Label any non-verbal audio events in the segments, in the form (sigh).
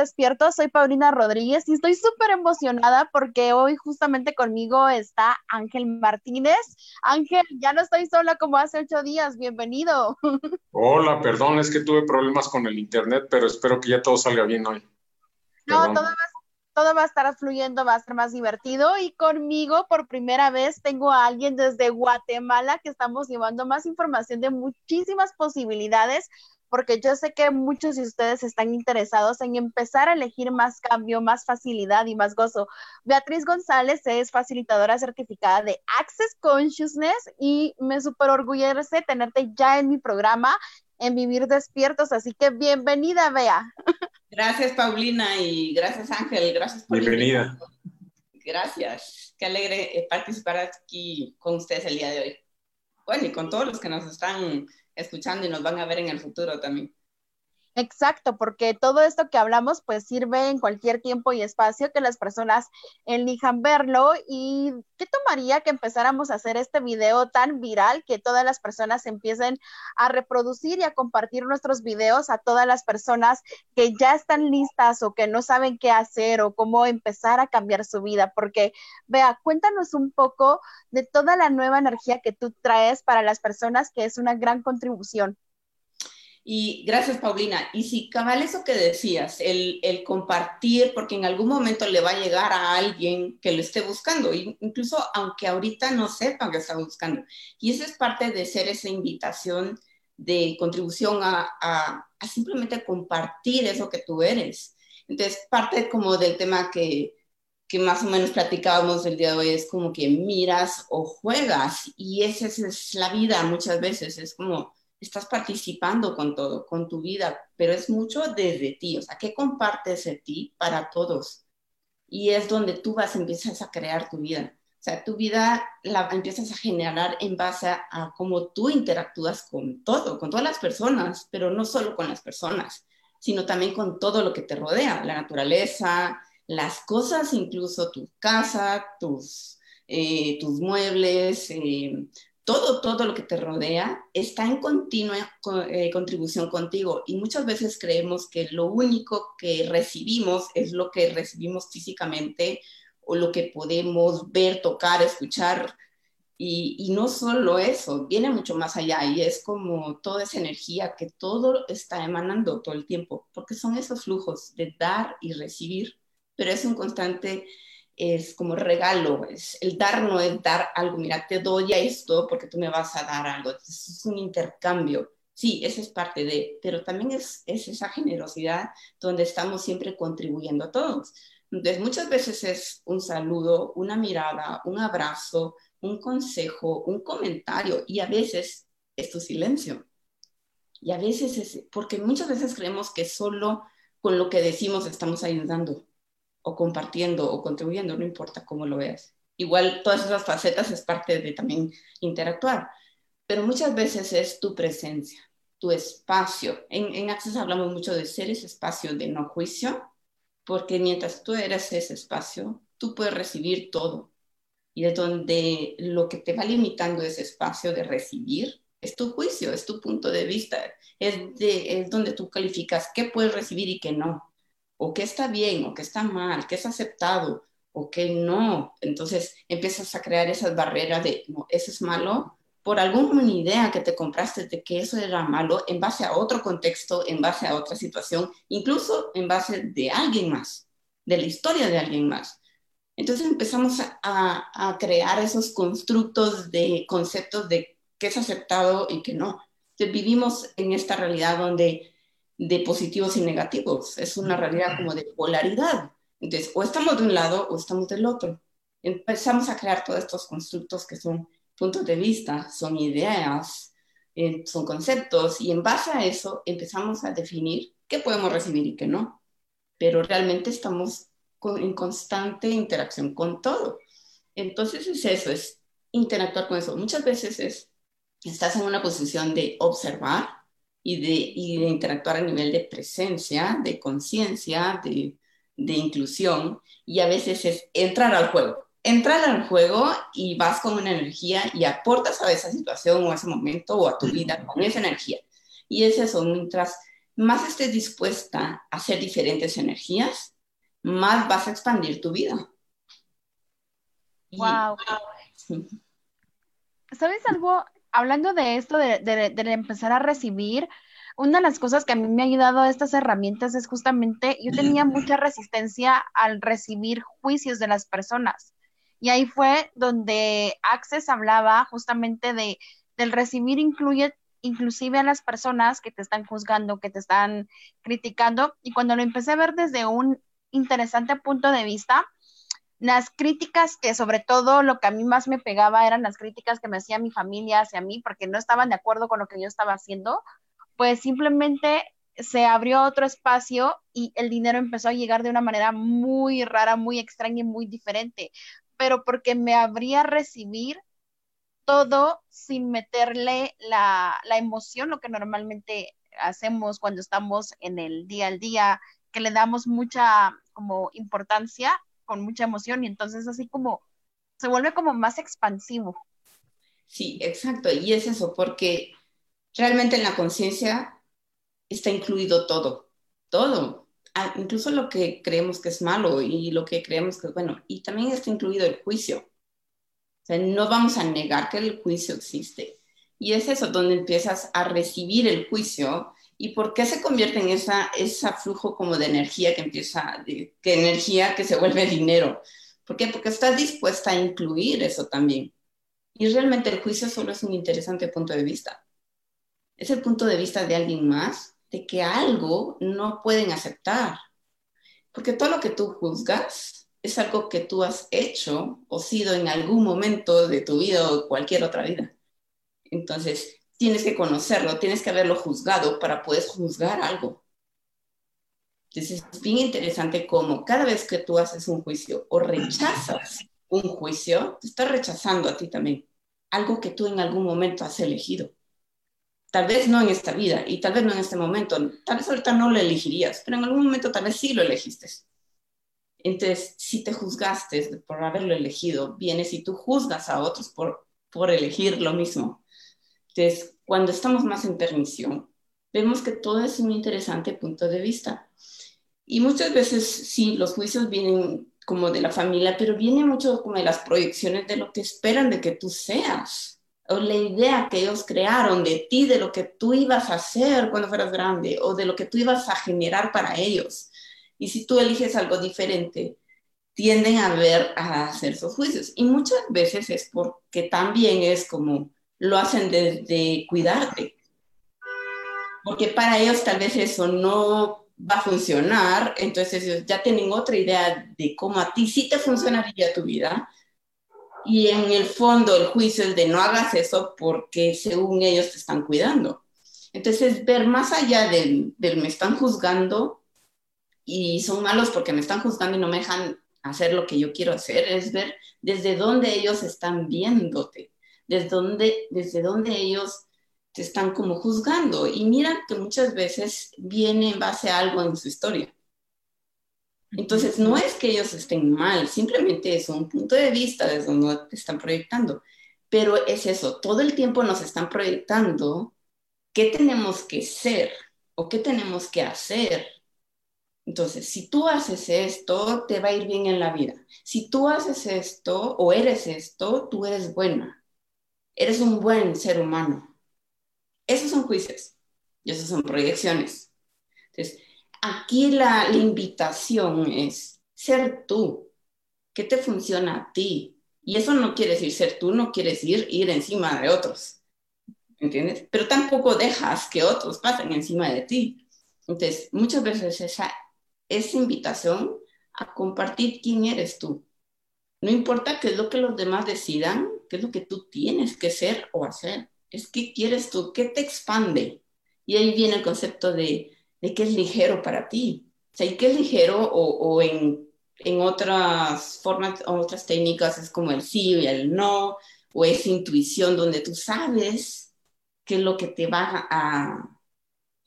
Despierto, soy Paulina Rodríguez y estoy súper emocionada porque hoy justamente conmigo está Ángel Martínez. Ángel, ya no estoy sola como hace ocho días, bienvenido. Hola, perdón, es que tuve problemas con el internet, pero espero que ya todo salga bien hoy. No, todo va, todo va a estar fluyendo, va a ser más divertido y conmigo por primera vez tengo a alguien desde Guatemala que estamos llevando más información de muchísimas posibilidades porque yo sé que muchos de ustedes están interesados en empezar a elegir más cambio, más facilidad y más gozo. Beatriz González es facilitadora certificada de Access Consciousness y me super orgullece tenerte ya en mi programa en Vivir Despiertos, así que bienvenida, Bea. Gracias, Paulina, y gracias, Ángel, gracias por Bienvenida. Gracias, qué alegre eh, participar aquí con ustedes el día de hoy. Bueno, y con todos los que nos están escuchando y nos van a ver en el futuro también. Exacto, porque todo esto que hablamos pues sirve en cualquier tiempo y espacio que las personas elijan verlo y ¿qué tomaría que empezáramos a hacer este video tan viral que todas las personas empiecen a reproducir y a compartir nuestros videos a todas las personas que ya están listas o que no saben qué hacer o cómo empezar a cambiar su vida? Porque vea, cuéntanos un poco de toda la nueva energía que tú traes para las personas que es una gran contribución. Y gracias, Paulina. Y si cabal eso que decías, el, el, compartir, porque en algún momento le va a llegar a alguien que lo esté buscando, incluso aunque ahorita no sepa que está buscando. Y eso es parte de ser esa invitación de contribución a, a, simplemente compartir eso que tú eres. Entonces, parte como del tema que, que más o menos platicábamos el día de hoy es como que miras o juegas y esa es la vida muchas veces, es como estás participando con todo, con tu vida, pero es mucho desde ti, o sea, ¿qué compartes de ti para todos? Y es donde tú vas, empiezas a crear tu vida. O sea, tu vida la empiezas a generar en base a, cómo tú interactúas con todo, con todas las personas, pero no solo con las personas, sino también con todo lo que te rodea, la naturaleza, las cosas, incluso tu casa, tus, eh, tus muebles, eh, todo, todo lo que te rodea está en continua eh, contribución contigo y muchas veces creemos que lo único que recibimos es lo que recibimos físicamente o lo que podemos ver, tocar, escuchar. Y, y, no solo eso, viene mucho más allá y es como toda esa energía que todo está emanando todo el tiempo, porque son esos flujos de dar y recibir, pero es un constante es como regalo, es, el dar no es dar algo, mira, te doy a esto porque tú me vas a dar algo, es un intercambio. Sí, esa es parte de, pero también es, es esa generosidad donde estamos siempre contribuyendo a todos. Entonces, muchas veces es un saludo, una mirada, un abrazo, un consejo, un comentario y a veces es tu silencio. Y a veces es, porque muchas veces creemos que solo con lo que decimos estamos ayudando o compartiendo o contribuyendo, no importa cómo lo veas. Igual todas esas facetas es parte de también interactuar, pero muchas veces es tu presencia, tu espacio. En, en Access hablamos mucho de ser ese espacio de no juicio, porque mientras tú eres ese espacio, tú puedes recibir todo. Y es donde lo que te va limitando ese espacio de recibir es tu juicio, es tu punto de vista, es, de, es donde tú calificas qué puedes recibir y qué no o qué está bien, o qué está mal, qué es aceptado, o qué no. Entonces empiezas a crear esas barreras de, no, eso es malo, por alguna idea que te compraste de que eso era malo en base a otro contexto, en base a otra situación, incluso en base de alguien más, de la historia de alguien más. Entonces empezamos a, crear esos constructos de conceptos de qué es aceptado y qué no. Entonces vivimos en esta realidad donde de positivos y negativos, es una realidad como de polaridad. Entonces, o estamos de un lado o estamos del otro. Empezamos a crear todos estos constructos que son puntos de vista, son ideas, eh, son conceptos, y en base a eso empezamos a definir qué podemos recibir y qué no. Pero realmente estamos en constante interacción con todo. Entonces es eso, es interactuar con eso. Muchas veces es, estás en una posición de observar y de, y de interactuar a nivel de presencia, de conciencia, de, de inclusión, y a veces es entrar al juego. Entrar al juego y vas con una energía y aportas a esa situación o a ese momento o a tu vida con esa energía. Y es eso, mientras más estés dispuesta a hacer diferentes energías, más vas a expandir tu vida. Wow. (laughs) ¿Sabes algo? Hablando de esto, de, empezar a recibir, una de las cosas que a mí me ha ayudado a estas herramientas es justamente, yo tenía mucha resistencia al recibir juicios de las personas. Y ahí fue donde Access hablaba justamente de, del recibir incluye inclusive a las personas que te están juzgando, que te están criticando. Y cuando lo empecé a ver desde un interesante punto de vista. Las críticas que sobre todo lo que a mí más me pegaba eran las críticas que me hacía mi familia hacia mí porque no estaban de acuerdo con lo que yo estaba haciendo, pues simplemente se abrió otro espacio y el dinero empezó a llegar de una manera muy rara, muy extraña y muy diferente, pero porque me habría recibir todo sin meterle la, la emoción, lo que normalmente hacemos cuando estamos en el día al día, que le damos mucha como importancia, con mucha emoción y entonces así como se vuelve como más expansivo. Sí, exacto. Y es eso, porque realmente en la conciencia está incluido todo, todo, incluso lo que creemos que es malo y lo que creemos que es bueno. Y también está incluido el juicio. O sea, no vamos a negar que el juicio existe. Y es eso, donde empiezas a recibir el juicio ¿Y por qué se convierte en ese flujo como de energía que empieza, que energía que se vuelve dinero? ¿Por qué? Porque estás dispuesta a incluir eso también. Y realmente el juicio solo es un interesante punto de vista. Es el punto de vista de alguien más, de que algo no pueden aceptar. Porque todo lo que tú juzgas es algo que tú has hecho o sido en algún momento de tu vida o cualquier otra vida. Entonces, tienes que conocerlo, tienes que haberlo juzgado para poder juzgar algo. Entonces es bien interesante cómo cada vez que tú haces un juicio o rechazas un juicio, te estás rechazando a ti también, algo que tú en algún momento has elegido. Tal vez no en esta vida y tal vez no en este momento, tal vez ahorita no lo elegirías, pero en algún momento tal vez sí lo elegiste. Entonces, si te juzgaste por haberlo elegido, vienes y tú juzgas a otros por, por elegir lo mismo. Entonces, cuando estamos más en permisión, vemos que todo es un interesante punto de vista. Y muchas veces, sí, los juicios vienen como de la familia, pero viene mucho como de las proyecciones de lo que esperan de que tú seas, o la idea que ellos crearon de ti, de lo que tú ibas a hacer cuando fueras grande, o de lo que tú ibas a generar para ellos. Y si tú eliges algo diferente, tienden a ver, a hacer esos juicios. Y muchas veces es porque también es como lo hacen desde cuidarte. Porque para ellos tal vez eso no va a funcionar, entonces ellos ya tienen otra idea de cómo a ti sí te funcionaría tu vida. Y en el fondo el juicio es de no hagas eso porque según ellos te están cuidando. Entonces ver más allá del, del me están juzgando y son malos porque me están juzgando y no me dejan hacer lo que yo quiero hacer, es ver desde dónde ellos están viéndote desde donde, desde donde ellos te están como juzgando. Y mira que muchas veces viene en base a algo en su historia. Entonces, no es que ellos estén mal, simplemente es un punto de vista desde donde te están proyectando. Pero es eso, todo el tiempo nos están proyectando qué tenemos que ser o qué tenemos que hacer. Entonces, si tú haces esto, te va a ir bien en la vida. Si tú haces esto o eres esto, tú eres buena eres un buen ser humano. Esos son juicios y esos son proyecciones. Entonces, aquí la, invitación es ser tú. ¿Qué te funciona a ti? Y eso no quiere decir ser tú, no quiere decir ir encima de otros. ¿Entiendes? Pero tampoco dejas que otros pasen encima de ti. Entonces, muchas veces esa, esa invitación a compartir quién eres tú. No importa qué es lo que los demás decidan, qué es lo que tú tienes que ser o hacer. Es qué quieres tú, qué te expande. Y ahí viene el concepto de, de qué es ligero para ti. O qué es ligero o, o en en otras formas, otras técnicas es como el sí y el no, o esa intuición donde tú sabes qué es lo que te va a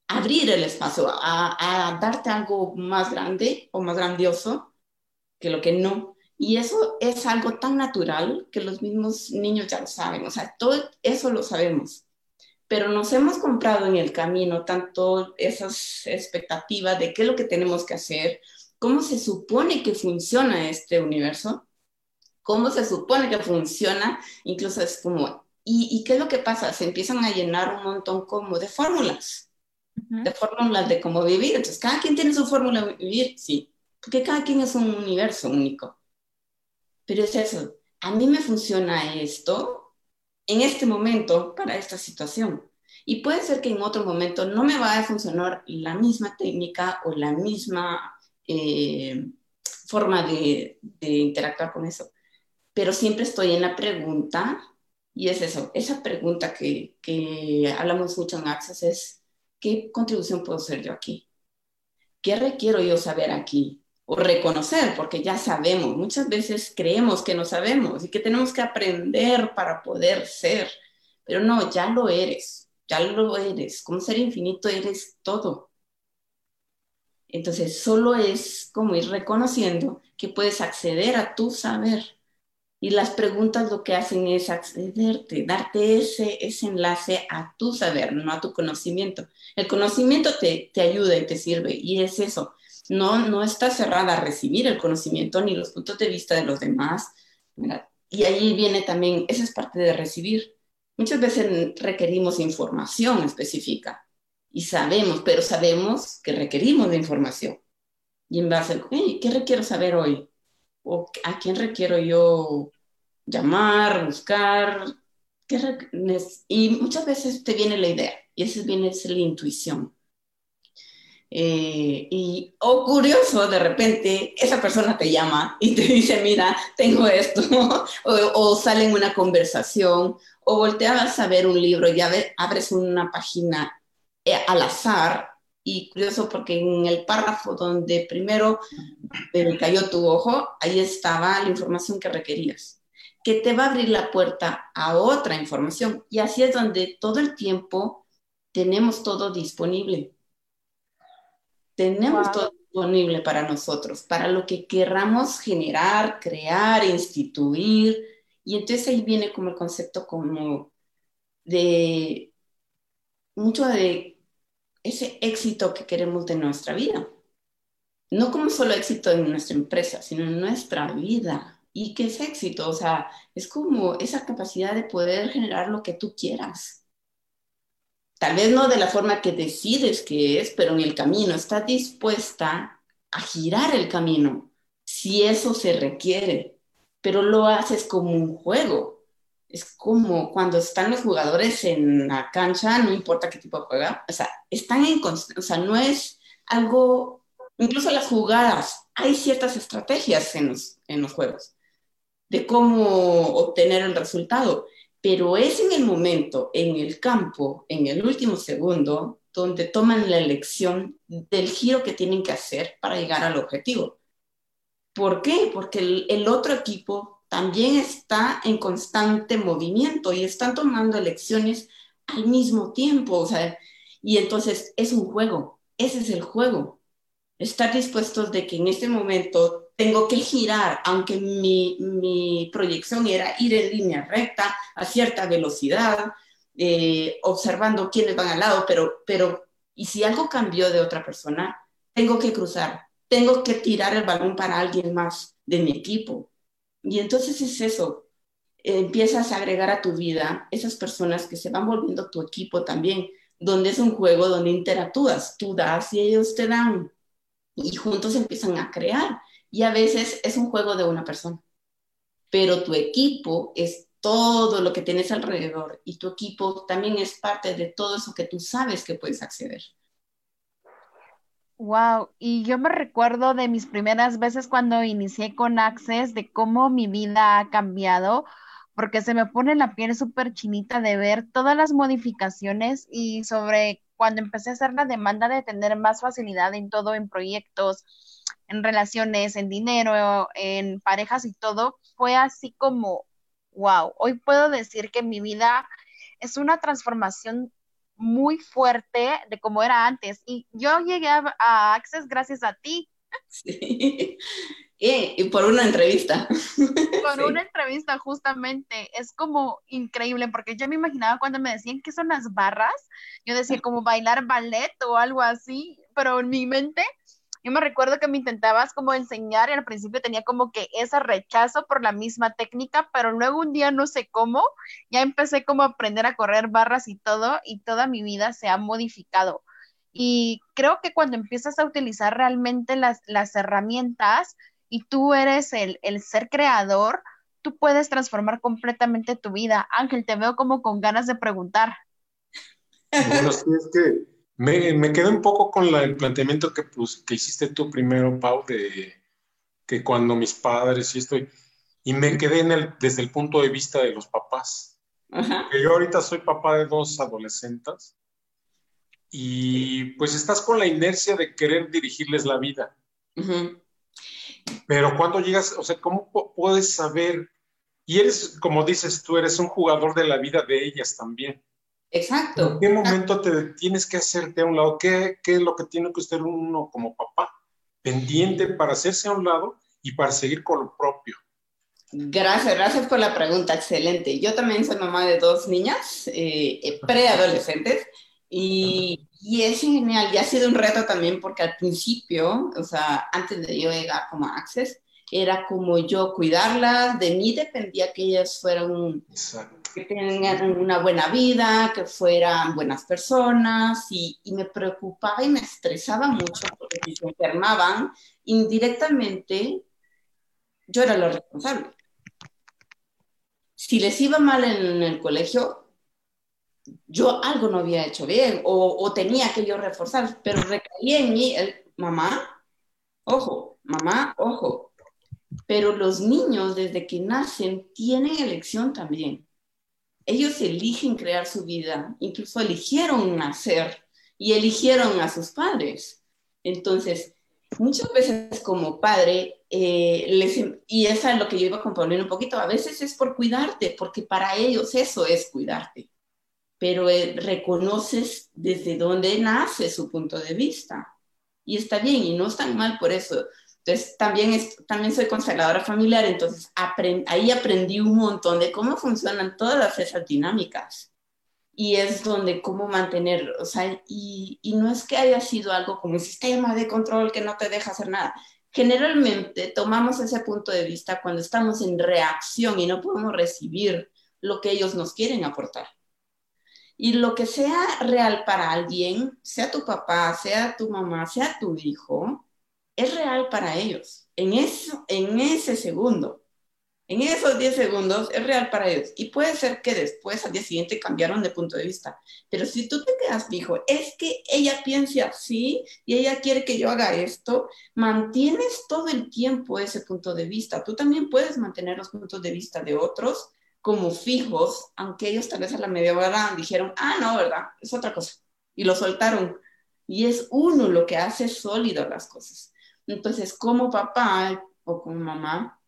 abrir el espacio, a, darte algo más grande o más grandioso que lo que no. Y eso es algo tan natural que los mismos niños ya lo saben, o sea, todo eso lo sabemos. Pero nos hemos comprado en el camino tanto esas expectativas de qué es lo que tenemos que hacer, cómo se supone que funciona este universo, cómo se supone que funciona, incluso es como, ¿y, qué es lo que pasa? Se empiezan a llenar un montón como de fórmulas, de fórmulas de cómo vivir. Entonces, cada quien tiene su fórmula de vivir, sí, porque cada quien es un universo único. Pero es eso, a mí me funciona esto en este momento para esta situación. Y puede ser que en otro momento no me vaya a funcionar la misma técnica o la misma eh, forma de, interactuar con eso. Pero siempre estoy en la pregunta, y es eso, esa pregunta que, que hablamos mucho en Access es, ¿qué contribución puedo hacer yo aquí? ¿Qué requiero yo saber aquí? O reconocer, porque ya sabemos, muchas veces creemos que no sabemos y que tenemos que aprender para poder ser, pero no, ya lo eres, ya lo eres, como ser infinito eres todo. Entonces, solo es como ir reconociendo que puedes acceder a tu saber. Y las preguntas lo que hacen es accederte, darte ese, ese enlace a tu saber, no a tu conocimiento. El conocimiento te, te ayuda y te sirve, y es eso. No, no está cerrada a recibir el conocimiento ni los puntos de vista de los demás. Y ahí viene también, esa es parte de recibir. Muchas veces requerimos información específica y sabemos, pero sabemos que requerimos de información. Y en base a, ¿qué requiero saber hoy? ¿O a quién requiero yo llamar, buscar? y muchas veces te viene la idea, y esa viene es la intuición. Eh, y, curioso, de repente esa persona te llama y te dice, mira, tengo esto, (laughs) o, o, sale en una conversación, o volteas a ver un libro y abres una página eh, al azar y curioso porque en el párrafo donde primero me cayó tu ojo, ahí estaba la información que requerías, que te va a abrir la puerta a otra información. Y así es donde todo el tiempo tenemos todo disponible. Tenemos todo disponible para nosotros, para lo que querramos generar, crear, instituir. Y entonces ahí viene como el concepto como de mucho de ese éxito que queremos de nuestra vida. No como solo éxito en nuestra empresa, sino en nuestra vida. ¿Y qué es éxito? O sea, es como esa capacidad de poder generar lo que tú quieras. Tal vez no de la forma que decides que es, pero en el camino estás dispuesta a girar el camino si eso se requiere, pero lo haces como un juego, es como cuando están los jugadores en la cancha, no importa qué tipo de juega, o sea, están en o sea, no es algo, incluso las jugadas, hay ciertas estrategias en los, en los juegos de cómo obtener el resultado, pero es en el momento, en el campo, en el último segundo, donde toman la elección del giro que tienen que hacer para llegar al objetivo. ¿Por qué? Porque el, el otro equipo también está en constante movimiento y están tomando elecciones al mismo tiempo, o sea, y entonces es un juego, ese es el juego. Estar dispuestos de que en este momento tengo que girar, aunque mi, mi proyección era ir en línea recta a cierta velocidad, eh, observando quiénes van al lado, pero, pero, y si algo cambió de otra persona, tengo que cruzar, tengo que tirar el balón para alguien más de mi equipo. Y entonces es eso, empiezas a agregar a tu vida esas personas que se van volviendo tu equipo también, donde es un juego donde interactúas, tú das y ellos te dan, y juntos empiezan a crear. Y a veces es un juego de una persona, pero tu equipo es todo lo que tienes alrededor y tu equipo también es parte de todo eso que tú sabes que puedes acceder. Wow, y yo me recuerdo de mis primeras veces cuando inicié con Access, de cómo mi vida ha cambiado, porque se me pone la piel súper chinita de ver todas las modificaciones y sobre cuando empecé a hacer la demanda de tener más facilidad en todo, en proyectos, en relaciones, en dinero, en parejas y todo, fue así como, wow, hoy puedo decir que mi vida es una transformación muy fuerte de cómo era antes. Y yo llegué a, Access gracias a ti. (laughs) Sí. Y, por una entrevista. (laughs) Por una entrevista, justamente. Es como increíble, porque yo me imaginaba cuando me decían que son las barras, yo decía como bailar ballet o algo así, pero en mi mente yo me recuerdo que me intentabas como enseñar y al principio tenía como que ese rechazo por la misma técnica, pero luego un día no sé cómo, ya empecé como a aprender a correr barras y todo y toda mi vida se ha modificado. Y creo que cuando empiezas a utilizar realmente las, las herramientas y tú eres el, el ser creador, tú puedes transformar completamente tu vida. Ángel, te veo como con ganas de preguntar. Bueno, sí, es que me, me quedé un poco con el planteamiento que, pues, que hiciste tú primero, Pau, de que cuando mis padres y estoy, y me quedé en el, desde el punto de vista de los papás. Que yo ahorita soy papá de dos adolescentes y pues estás con la inercia de querer dirigirles la vida. Pero cuando llegas, o sea, ¿cómo puedes saber? Y eres, como dices tú, eres un jugador de la vida de ellas también. Exacto. ¿En qué momento te tienes que hacerte a un lado? ¿Qué, ¿Qué, es lo que tiene que ser uno como papá? Pendiente para hacerse a un lado y para seguir con lo propio. Gracias, gracias por la pregunta, excelente. Yo también soy mamá de dos niñas eh, eh, preadolescentes y, y, es genial y ha sido un reto también porque al principio, o sea, antes de yo llegar como Access, era como yo cuidarlas, de mí dependía que ellas fueran Exacto que tengan una buena vida, que fueran buenas personas y, me preocupaba y me estresaba mucho porque si se enfermaban, indirectamente yo era la responsable. Si les iba mal en el colegio, yo algo no había hecho bien o, o tenía que yo reforzar, pero recaía en mí el mamá, ojo, mamá, ojo. Pero los niños desde que nacen tienen elección también ellos eligen crear su vida, incluso eligieron nacer y eligieron a sus padres. Entonces, muchas veces como padre, eh, y esa es lo que yo iba a componer un poquito, a veces es por cuidarte, porque para ellos eso es cuidarte, pero eh, reconoces desde dónde nace su punto de vista. Y está bien, y no es tan mal por eso. Entonces, también, soy consteladora familiar, entonces ahí aprendí un montón de cómo funcionan todas esas dinámicas. Y es donde cómo mantener, o sea, y, y no es que haya sido algo como un sistema de control que no te deja hacer nada. Generalmente tomamos ese punto de vista cuando estamos en reacción y no podemos recibir lo que ellos nos quieren aportar. Y lo que sea real para alguien, sea tu papá, sea tu mamá, sea tu hijo, es real para ellos. En, eso, en ese segundo, en esos 10 segundos, es real para ellos. Y puede ser que después, al día siguiente, cambiaron de punto de vista. Pero si tú te quedas fijo, es que ella piensa así y ella quiere que yo haga esto, mantienes todo el tiempo ese punto de vista. Tú también puedes mantener los puntos de vista de otros como fijos, aunque ellos tal vez a la media hora dijeron, ah, no, ¿verdad? Es otra cosa. Y lo soltaron. Y es uno lo que hace sólido las cosas. Entonces, como papá o como mamá,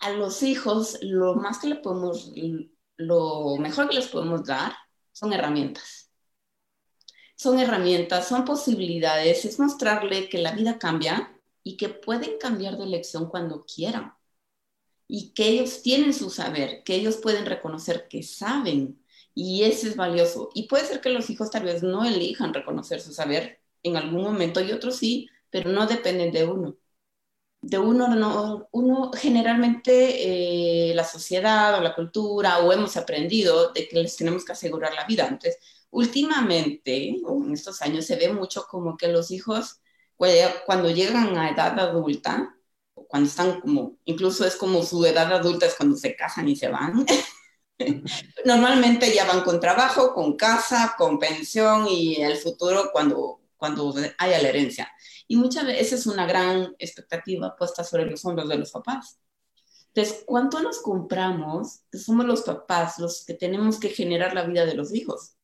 a los hijos lo más que le podemos, lo mejor que les podemos dar son herramientas. Son herramientas, son posibilidades, es mostrarle que la vida cambia y que pueden cambiar de elección cuando quieran. Y que ellos tienen su saber, que ellos pueden reconocer que saben. Y eso es valioso. Y puede ser que los hijos tal vez no elijan reconocer su saber en algún momento y otros sí, pero no dependen de uno. De uno, no, uno generalmente eh, la sociedad o la cultura o hemos aprendido de que les tenemos que asegurar la vida. Entonces, últimamente, en estos años, se ve mucho como que los hijos, cuando llegan a edad adulta, cuando están como, incluso es como su edad adulta es cuando se casan y se van. (laughs) Normalmente ya van con trabajo, con casa, con pensión y el futuro cuando, cuando haya la herencia. Y muchas veces es una gran expectativa puesta sobre los hombros de los papás. Entonces, ¿cuánto nos compramos somos los papás los que tenemos que generar la vida de los hijos?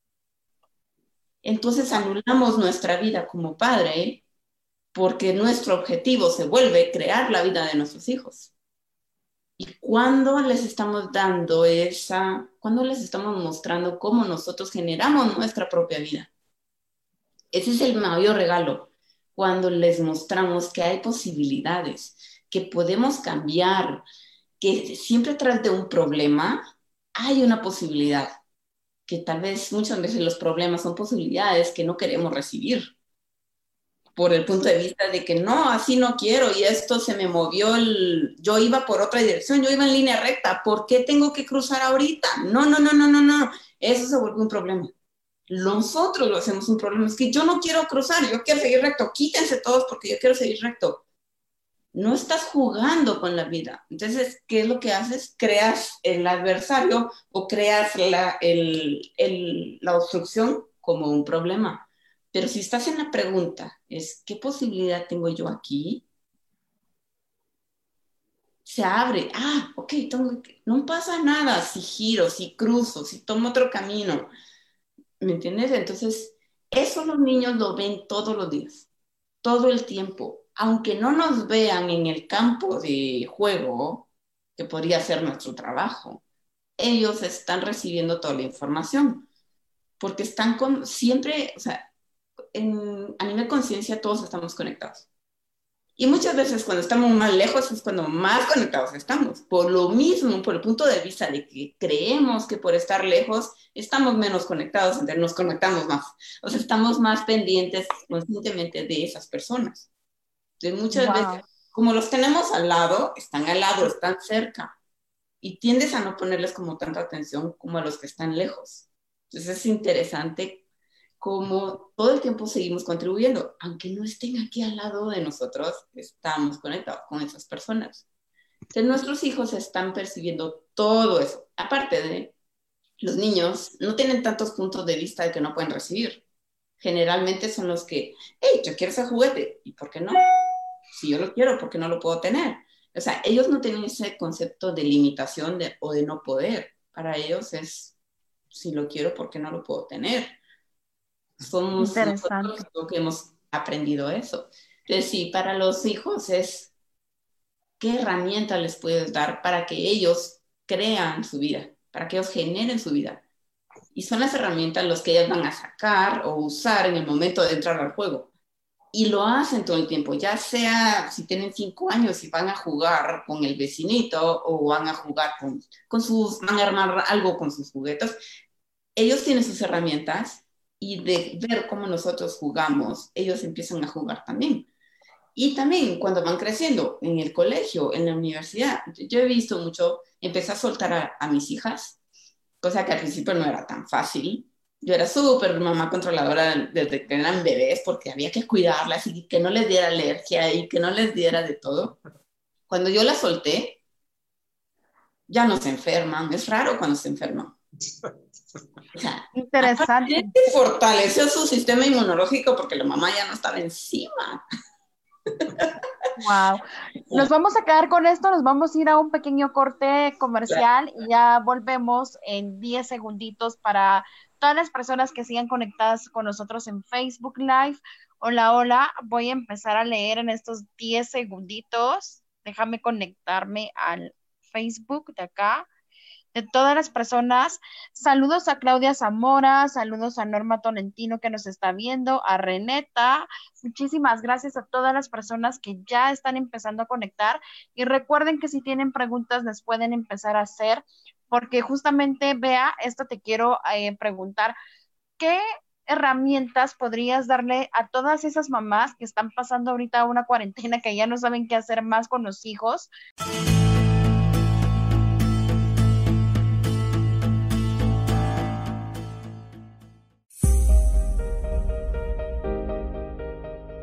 Entonces anulamos nuestra vida como padre porque nuestro objetivo se vuelve crear la vida de nuestros hijos. ¿Y cuándo les estamos dando esa, cuándo les estamos mostrando cómo nosotros generamos nuestra propia vida? Ese es el mayor regalo, cuando les mostramos que hay posibilidades, que podemos cambiar, que siempre tras de un problema hay una posibilidad, que tal vez muchas veces los problemas son posibilidades que no queremos recibir por el punto de vista de que no, así no quiero y esto se me movió, el, yo iba por otra dirección, yo iba en línea recta, ¿por qué tengo que cruzar ahorita? No, no, no, no, no, no, eso se vuelve un problema. Nosotros lo hacemos un problema, es que yo no quiero cruzar, yo quiero seguir recto, quítense todos porque yo quiero seguir recto. No estás jugando con la vida. Entonces, ¿qué es lo que haces? Creas el adversario o creas la, la obstrucción como un problema pero si estás en la pregunta, es ¿qué posibilidad tengo yo aquí? Se abre, ah, ok, no pasa nada si giro, si cruzo, si tomo otro camino. ¿Me entiendes? Entonces, eso los niños lo ven todos los días, todo el tiempo. Aunque no nos vean en el campo de juego, que podría ser nuestro trabajo, ellos están recibiendo toda la información, porque están con, siempre, o sea, a nivel conciencia todos estamos conectados. Y muchas veces cuando estamos más lejos es cuando más conectados estamos. Por lo mismo, por el punto de vista de que creemos que por estar lejos estamos menos conectados, entonces nos conectamos más. O sea, estamos más pendientes conscientemente de esas personas. Entonces muchas veces, como los tenemos al lado, están al lado, están cerca. Y tiendes a no ponerles como tanta atención como a los que están lejos. Entonces es interesante como todo el tiempo seguimos contribuyendo, aunque no estén aquí al lado de nosotros, estamos conectados con esas personas. Entonces, nuestros hijos están percibiendo todo eso. Aparte de los niños, no tienen tantos puntos de vista de que no pueden recibir. Generalmente son los que, hey, yo quiero ese juguete, ¿y por qué no? Si yo lo quiero, ¿por qué no lo puedo tener? O sea, ellos no tienen ese concepto de limitación de, o de no poder. Para ellos es, si lo quiero, ¿por qué no lo puedo tener? Somos nosotros los que hemos aprendido eso. Entonces, sí, para los hijos es qué herramienta les puedes dar para que ellos crean su vida, para que ellos generen su vida. Y son las herramientas los que ellos van a sacar o usar en el momento de entrar al juego. Y lo hacen todo el tiempo, ya sea si tienen cinco años y van a jugar con el vecinito o van a jugar con, con sus, van a armar algo con sus juguetes. Ellos tienen sus herramientas y de ver cómo nosotros jugamos, ellos empiezan a jugar también. Y también cuando van creciendo en el colegio, en la universidad, yo he visto mucho, empecé a soltar a, mis hijas, cosa que al principio no era tan fácil. Yo era súper mamá controladora desde que eran bebés porque había que cuidarlas y que no les diera alergia y que no les diera de todo. Cuando yo las solté, ya no se enferman. Es raro cuando se enferman. Interesante. Fortaleció su sistema inmunológico porque la mamá ya no estaba encima. Wow. Nos vamos a quedar con esto, nos vamos a ir a un pequeño corte comercial y ya volvemos en 10 segunditos para todas las personas que sigan conectadas con nosotros en Facebook Live. Hola, hola, voy a empezar a leer en estos 10 segunditos. Déjame conectarme al Facebook de acá de todas las personas. Saludos a Claudia Zamora, saludos a Norma Tolentino que nos está viendo, a Reneta. Muchísimas gracias a todas las personas que ya están empezando a conectar. Y recuerden que si tienen preguntas, les pueden empezar a hacer, porque justamente, vea, esto te quiero eh, preguntar. ¿Qué herramientas podrías darle a todas esas mamás que están pasando ahorita una cuarentena, que ya no saben qué hacer más con los hijos?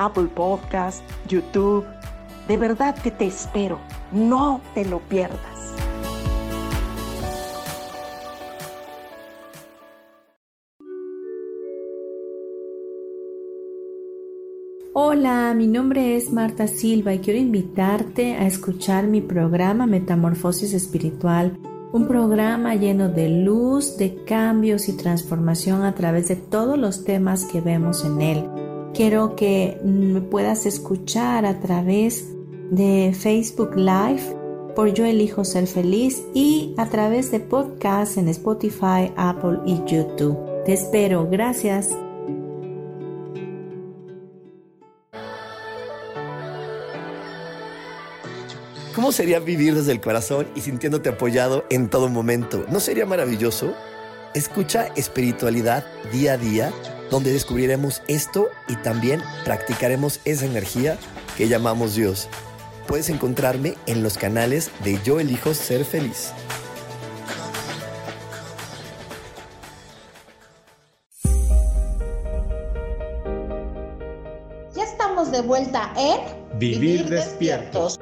Apple Podcast, YouTube. De verdad que te espero. No te lo pierdas. Hola, mi nombre es Marta Silva y quiero invitarte a escuchar mi programa Metamorfosis Espiritual, un programa lleno de luz, de cambios y transformación a través de todos los temas que vemos en él. Quiero que me puedas escuchar a través de Facebook Live por Yo Elijo Ser Feliz y a través de podcasts en Spotify, Apple y YouTube. Te espero, gracias. ¿Cómo sería vivir desde el corazón y sintiéndote apoyado en todo momento? ¿No sería maravilloso? Escucha espiritualidad día a día, donde descubriremos esto y también practicaremos esa energía que llamamos Dios. Puedes encontrarme en los canales de Yo Elijo Ser Feliz. Ya estamos de vuelta en Vivir, despiertos.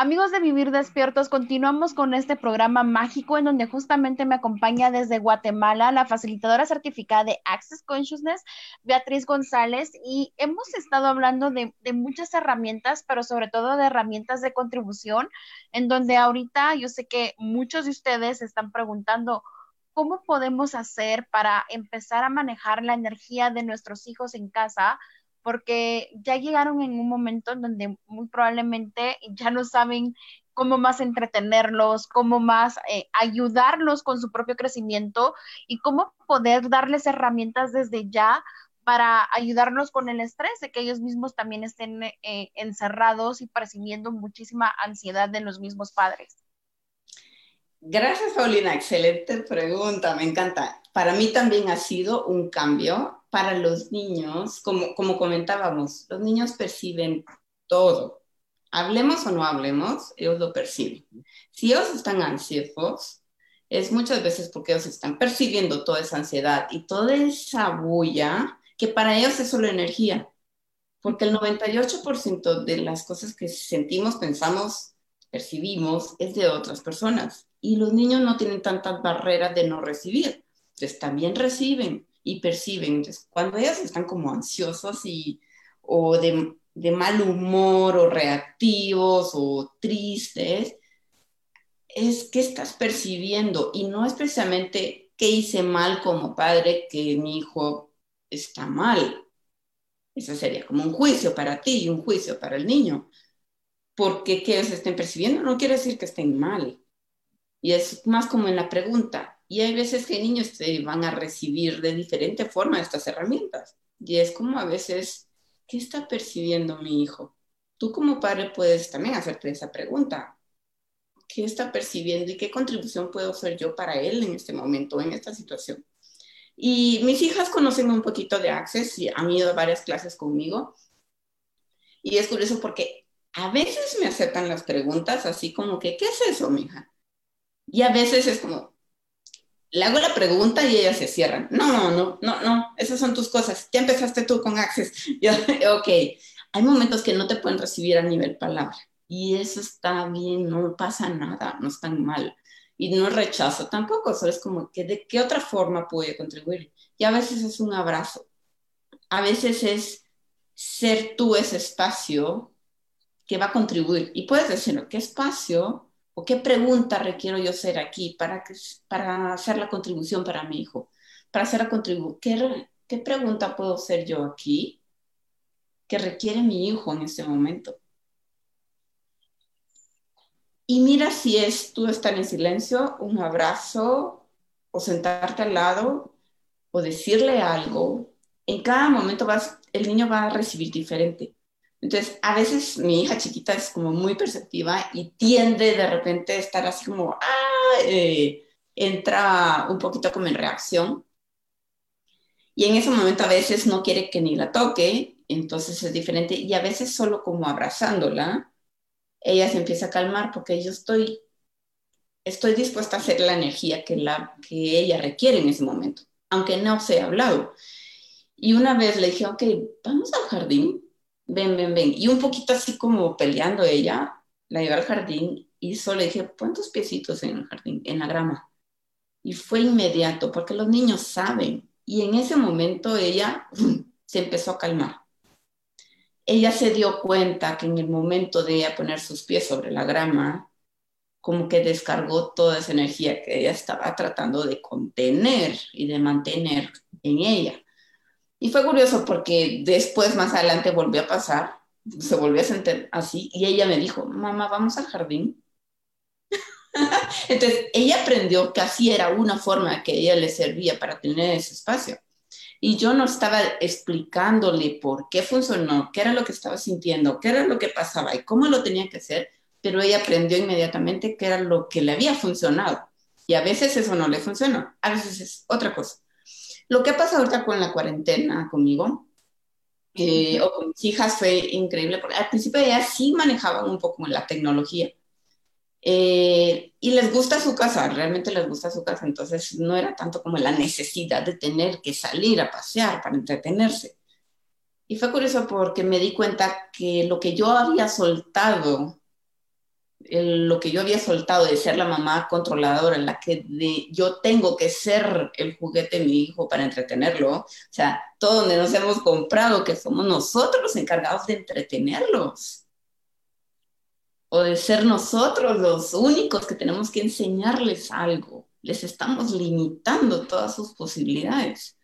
Amigos de Vivir Despiertos, continuamos con este programa mágico en donde justamente me acompaña desde Guatemala la facilitadora certificada de Access Consciousness, Beatriz González, y hemos estado hablando de, muchas herramientas, pero sobre todo de herramientas de contribución, en donde ahorita yo sé que muchos de ustedes están preguntando, ¿cómo podemos hacer para empezar a manejar la energía de nuestros hijos en casa? Porque ya llegaron en un momento en donde muy probablemente ya no saben cómo más entretenerlos, cómo más eh, ayudarlos con su propio crecimiento y cómo poder darles herramientas desde ya para ayudarnos con el estrés de que ellos mismos también estén eh, encerrados y percibiendo muchísima ansiedad de los mismos padres. Gracias, Paulina. Excelente pregunta. Me encanta. Para mí también ha sido un cambio para los niños, como, como comentábamos, los niños perciben todo. Hablemos o no hablemos, ellos lo perciben. Si ellos están ansiosos, es muchas veces porque ellos están percibiendo toda esa ansiedad y toda esa bulla que para ellos es solo energía. Porque el 98% de las cosas que sentimos, pensamos, percibimos es de otras personas. Y los niños no tienen tantas barreras de no recibir. Entonces también reciben y perciben. cuando ellos están como ansiosos y, o de, de mal humor o reactivos o tristes, es que estás percibiendo y no es precisamente qué hice mal como padre que mi hijo está mal. Eso sería como un juicio para ti y un juicio para el niño. Porque que ellos estén percibiendo no quiere decir que estén mal. Y es más como en la pregunta, y hay veces que niños se van a recibir de diferente forma estas herramientas. Y es como a veces, ¿qué está percibiendo mi hijo? Tú como padre puedes también hacerte esa pregunta. ¿Qué está percibiendo y qué contribución puedo hacer yo para él en este momento, en esta situación? Y mis hijas conocen un poquito de Access y han ido a varias clases conmigo. Y es curioso porque a veces me aceptan las preguntas así como que, ¿qué es eso, mija? Y a veces es como, le hago la pregunta y ellas se cierran. No, no, no, no, no, esas son tus cosas. Ya empezaste tú con Access. (laughs) Yo, ok, hay momentos que no te pueden recibir a nivel palabra y eso está bien, no pasa nada, no es tan mal. Y no rechazo tampoco, solo es como que de qué otra forma puede contribuir. Y a veces es un abrazo, a veces es ser tú ese espacio que va a contribuir. Y puedes decir, ¿qué espacio ¿O qué pregunta requiero yo ser aquí para, que, para hacer la contribución para mi hijo? Para hacer la contribución, ¿qué, ¿qué pregunta puedo ser yo aquí que requiere mi hijo en este momento? Y mira si es tú estar en silencio, un abrazo, o sentarte al lado, o decirle algo. En cada momento vas, el niño va a recibir diferente. Entonces, a veces mi hija chiquita es como muy perceptiva y tiende de repente a estar así como, ah, eh, entra un poquito como en reacción. Y en ese momento a veces no quiere que ni la toque, entonces es diferente. Y a veces solo como abrazándola, ella se empieza a calmar porque yo estoy, estoy dispuesta a hacer la energía que, la, que ella requiere en ese momento, aunque no se ha hablado. Y una vez le dije, ok, vamos al jardín, ven, ven, ven. Y un poquito así como peleando ella, la llevé al jardín y solo le dije, pon tus piecitos en el jardín, en la grama. Y fue inmediato, porque los niños saben. Y en ese momento ella (clears throat) se empezó a calmar. Ella se dio cuenta que en el momento de ella poner sus pies sobre la grama, como que descargó toda esa energía que ella estaba tratando de contener y de mantener en ella. Y fue curioso porque después, más adelante, volvió a pasar, se volvió a sentir así, y ella me dijo, mamá, vamos al jardín. (laughs) Entonces, ella aprendió que así era una forma que ella le servía para tener ese espacio. Y yo no estaba explicándole por qué funcionó, qué era lo que estaba sintiendo, qué era lo que pasaba y cómo lo tenía que hacer, pero ella aprendió inmediatamente qué era lo que le había funcionado. Y a veces eso no le funcionó, a veces es otra cosa. Lo que ha pasado ahorita con la cuarentena conmigo, eh, o con mis hijas, fue increíble, porque al principio ellas sí manejaban un poco la tecnología. Eh, y les gusta su casa, realmente les gusta su casa, entonces no era tanto como la necesidad de tener que salir a pasear para entretenerse. Y fue curioso porque me di cuenta que lo que yo había soltado lo que yo había soltado de ser la mamá controladora, en la que yo tengo que ser el juguete de mi hijo para entretenerlo, o sea, todo donde nos hemos comprado, que somos nosotros los encargados de entretenerlos, o de ser nosotros los únicos que tenemos que enseñarles algo, les estamos limitando todas sus posibilidades.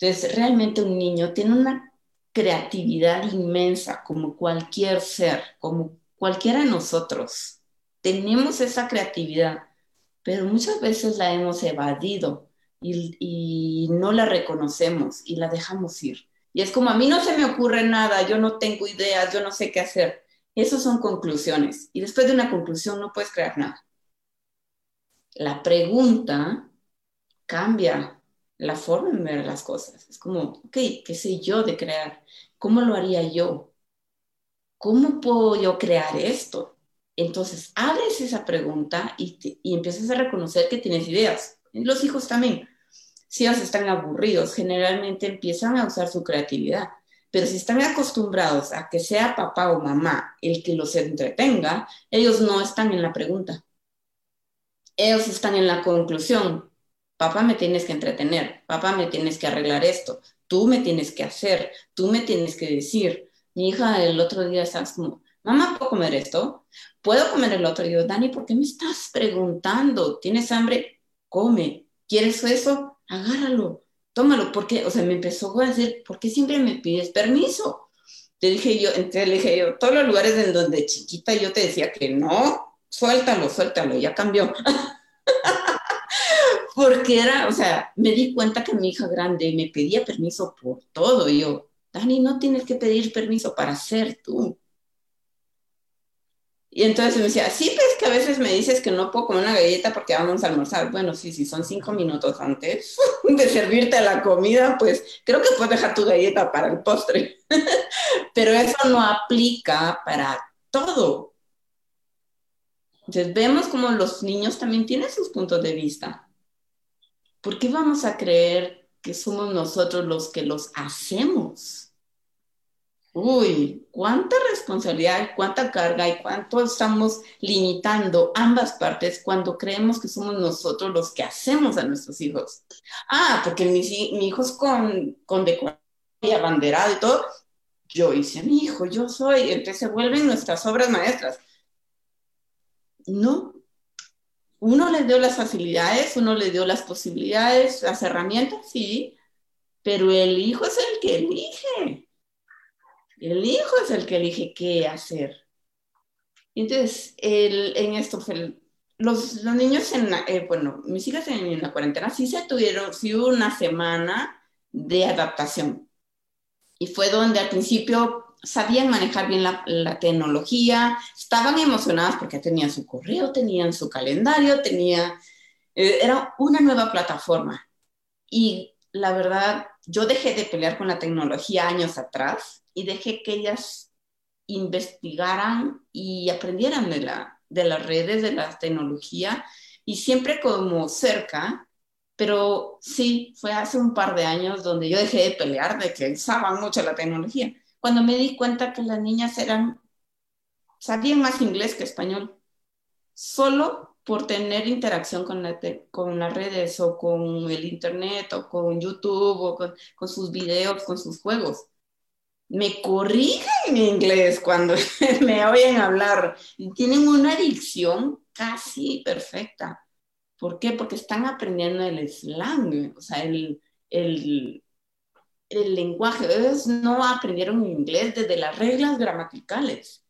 Entonces, realmente un niño tiene una creatividad inmensa como cualquier ser, como cualquiera de nosotros tenemos esa creatividad, pero muchas veces la hemos evadido y, no la reconocemos y la dejamos ir. Y es como a mí no se me ocurre nada, yo no tengo ideas, yo no sé qué hacer. Esas son conclusiones. Y después de una conclusión no puedes crear nada. La pregunta cambia la forma de ver las cosas. Es como, ok, ¿qué sé yo de crear? ¿Cómo lo haría yo? ¿Cómo puedo yo crear esto? Entonces, abres esa pregunta y, empiezas a reconocer que tienes ideas. Los hijos también. Si ellos están aburridos, generalmente empiezan a usar su creatividad. Pero si están acostumbrados a que sea papá o mamá el que los entretenga, ellos no están en la pregunta. Ellos están en la conclusión. Papá me tienes que entretener, papá me tienes que arreglar esto, tú me tienes que hacer, tú me tienes que decir, mi hija el otro día estaba como, mamá, ¿puedo comer esto? ¿Puedo comer el otro? Y yo, Dani, ¿por qué me estás preguntando? ¿Tienes hambre? Come. ¿Quieres eso? Agárralo, tómalo. ¿Por qué? O sea, me empezó a decir, ¿por qué siempre me pides permiso? Te dije yo, entonces le dije yo, todos los lugares en donde chiquita yo te decía que no, suéltalo, suéltalo, ya cambió. (laughs) Porque era, o sea, me di cuenta que mi hija grande me pedía permiso por todo. Y yo, Dani, no tienes que pedir permiso para ser tú. Y entonces me decía, sí, pues que a veces me dices que no puedo comer una galleta porque vamos a almorzar. Bueno, sí, si son cinco minutos antes (laughs) de servirte la comida, pues creo que puedes dejar tu galleta para el postre. (laughs) Pero eso no aplica para todo. Entonces vemos como los niños también tienen sus puntos de vista. ¿Por qué vamos a creer que somos nosotros los que los hacemos. Uy, cuánta responsabilidad, cuánta carga y cuánto estamos limitando ambas partes cuando creemos que somos nosotros los que hacemos a nuestros hijos. Ah, porque mis, mi hijos con, con decoración y abanderado y todo, yo hice a mi hijo, yo soy, entonces se vuelven nuestras obras maestras. No, uno les dio las facilidades, uno les dio las posibilidades, las herramientas, sí, pero el hijo es el que elige. El hijo es el que elige qué hacer. Entonces, en esto, los, los niños, en eh, bueno, mis hijas en, la cuarentena sí se tuvieron, sí hubo una semana de adaptación. Y fue donde al principio sabían manejar bien la, tecnología, estaban emocionadas porque tenían su correo, tenían su calendario, tenía, eh, era una nueva plataforma. Y la verdad, yo dejé de pelear con la tecnología años atrás y dejé que ellas investigaran y aprendieran de, la, de las redes, de la tecnología, y siempre como cerca, pero sí, fue hace un par de años donde yo dejé de pelear, de que usaban mucho la tecnología, cuando me di cuenta que las niñas eran, sabían más inglés que español, solo por tener interacción con, la con las redes o con el internet o con YouTube o con, con sus videos, con sus juegos me corrigen en inglés cuando (laughs) me oyen hablar. Tienen una dicción casi perfecta. ¿Por qué? Porque están aprendiendo el slang, o sea, el, el, el lenguaje. Ellos no aprendieron inglés desde las reglas gramaticales,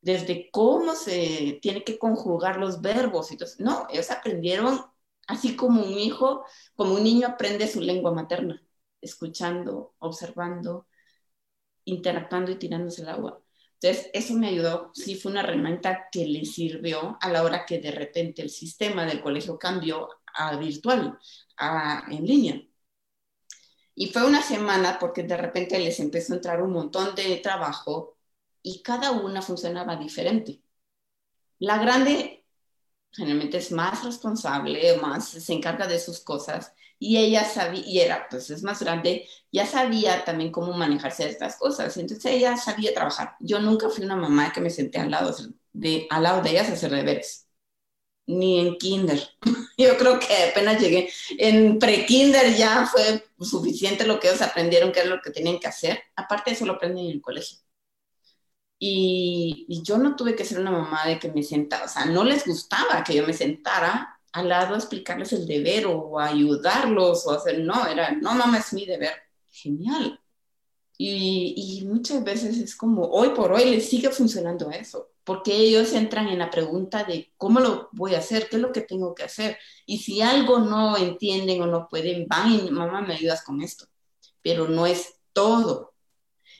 desde cómo se tiene que conjugar los verbos. Entonces, no, ellos aprendieron así como un hijo, como un niño aprende su lengua materna, escuchando, observando, interactuando y tirándose el agua. Entonces, eso me ayudó, sí fue una herramienta que le sirvió a la hora que de repente el sistema del colegio cambió a virtual, a, en línea. Y fue una semana porque de repente les empezó a entrar un montón de trabajo y cada una funcionaba diferente. La grande generalmente es más responsable, más se encarga de sus cosas y ella sabía, y era, pues es más grande, ya sabía también cómo manejarse estas cosas, entonces ella sabía trabajar. Yo nunca fui una mamá que me senté al lado de, al lado de ellas a hacer deberes, ni en kinder. (laughs) Yo creo que apenas llegué, en pre-kinder ya fue suficiente lo que ellos aprendieron, que es lo que tenían que hacer, aparte de eso lo aprenden en el colegio. Y, yo no tuve que ser una mamá de que me sentara, o sea, no les gustaba que yo me sentara al lado a explicarles el deber o ayudarlos o hacer, no, era, no, mamá, es mi deber. Genial. Y, y, muchas veces es como, hoy por hoy les sigue funcionando eso, porque ellos entran en la pregunta de cómo lo voy a hacer, qué es lo que tengo que hacer. Y si algo no entienden o no pueden, van y mamá, me ayudas con esto. Pero no es todo.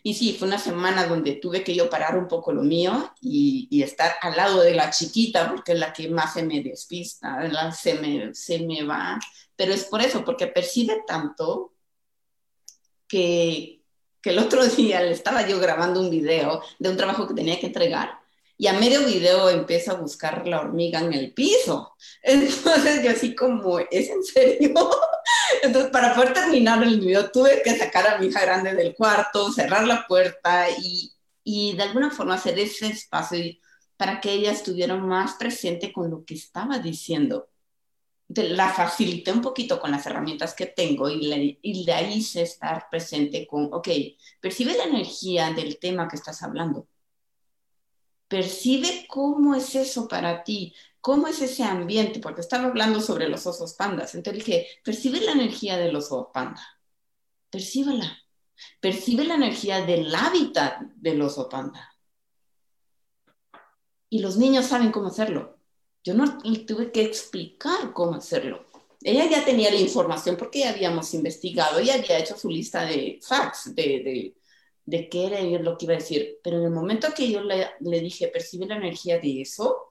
Y sí, fue una semana donde tuve que yo parar un poco lo mío y, estar al lado de la chiquita, porque es la que más se me despista, la, se, me, se me va. Pero es por eso, porque percibe tanto que, que el otro (laughs) día le estaba yo grabando un video de un trabajo que tenía que entregar y a medio video empiezo a buscar la hormiga en el piso. (laughs) Entonces yo así como, ¿es en serio? (laughs) Entonces para poder terminar el video tuve que sacar a mi hija grande del cuarto, cerrar la puerta y, y de alguna forma hacer ese espacio para que ella estuviera más presente con lo que estaba diciendo. La facilité un poquito con las herramientas que tengo y le, y le hice estar presente con, ok, percibe la energía del tema que estás hablando percibe cómo es eso para ti, cómo es ese ambiente, porque estaba hablando sobre los osos pandas. Entonces dije, percibe la energía del oso panda, percíbela, percibe la energía del hábitat del oso panda. Y los niños saben cómo hacerlo. Yo no tuve que explicar cómo hacerlo. Ella ya tenía la información porque ya habíamos investigado, y había hecho su lista de facts, de qué era lo que iba a decir, pero en el momento que yo le, le dije, percibe la energía de eso,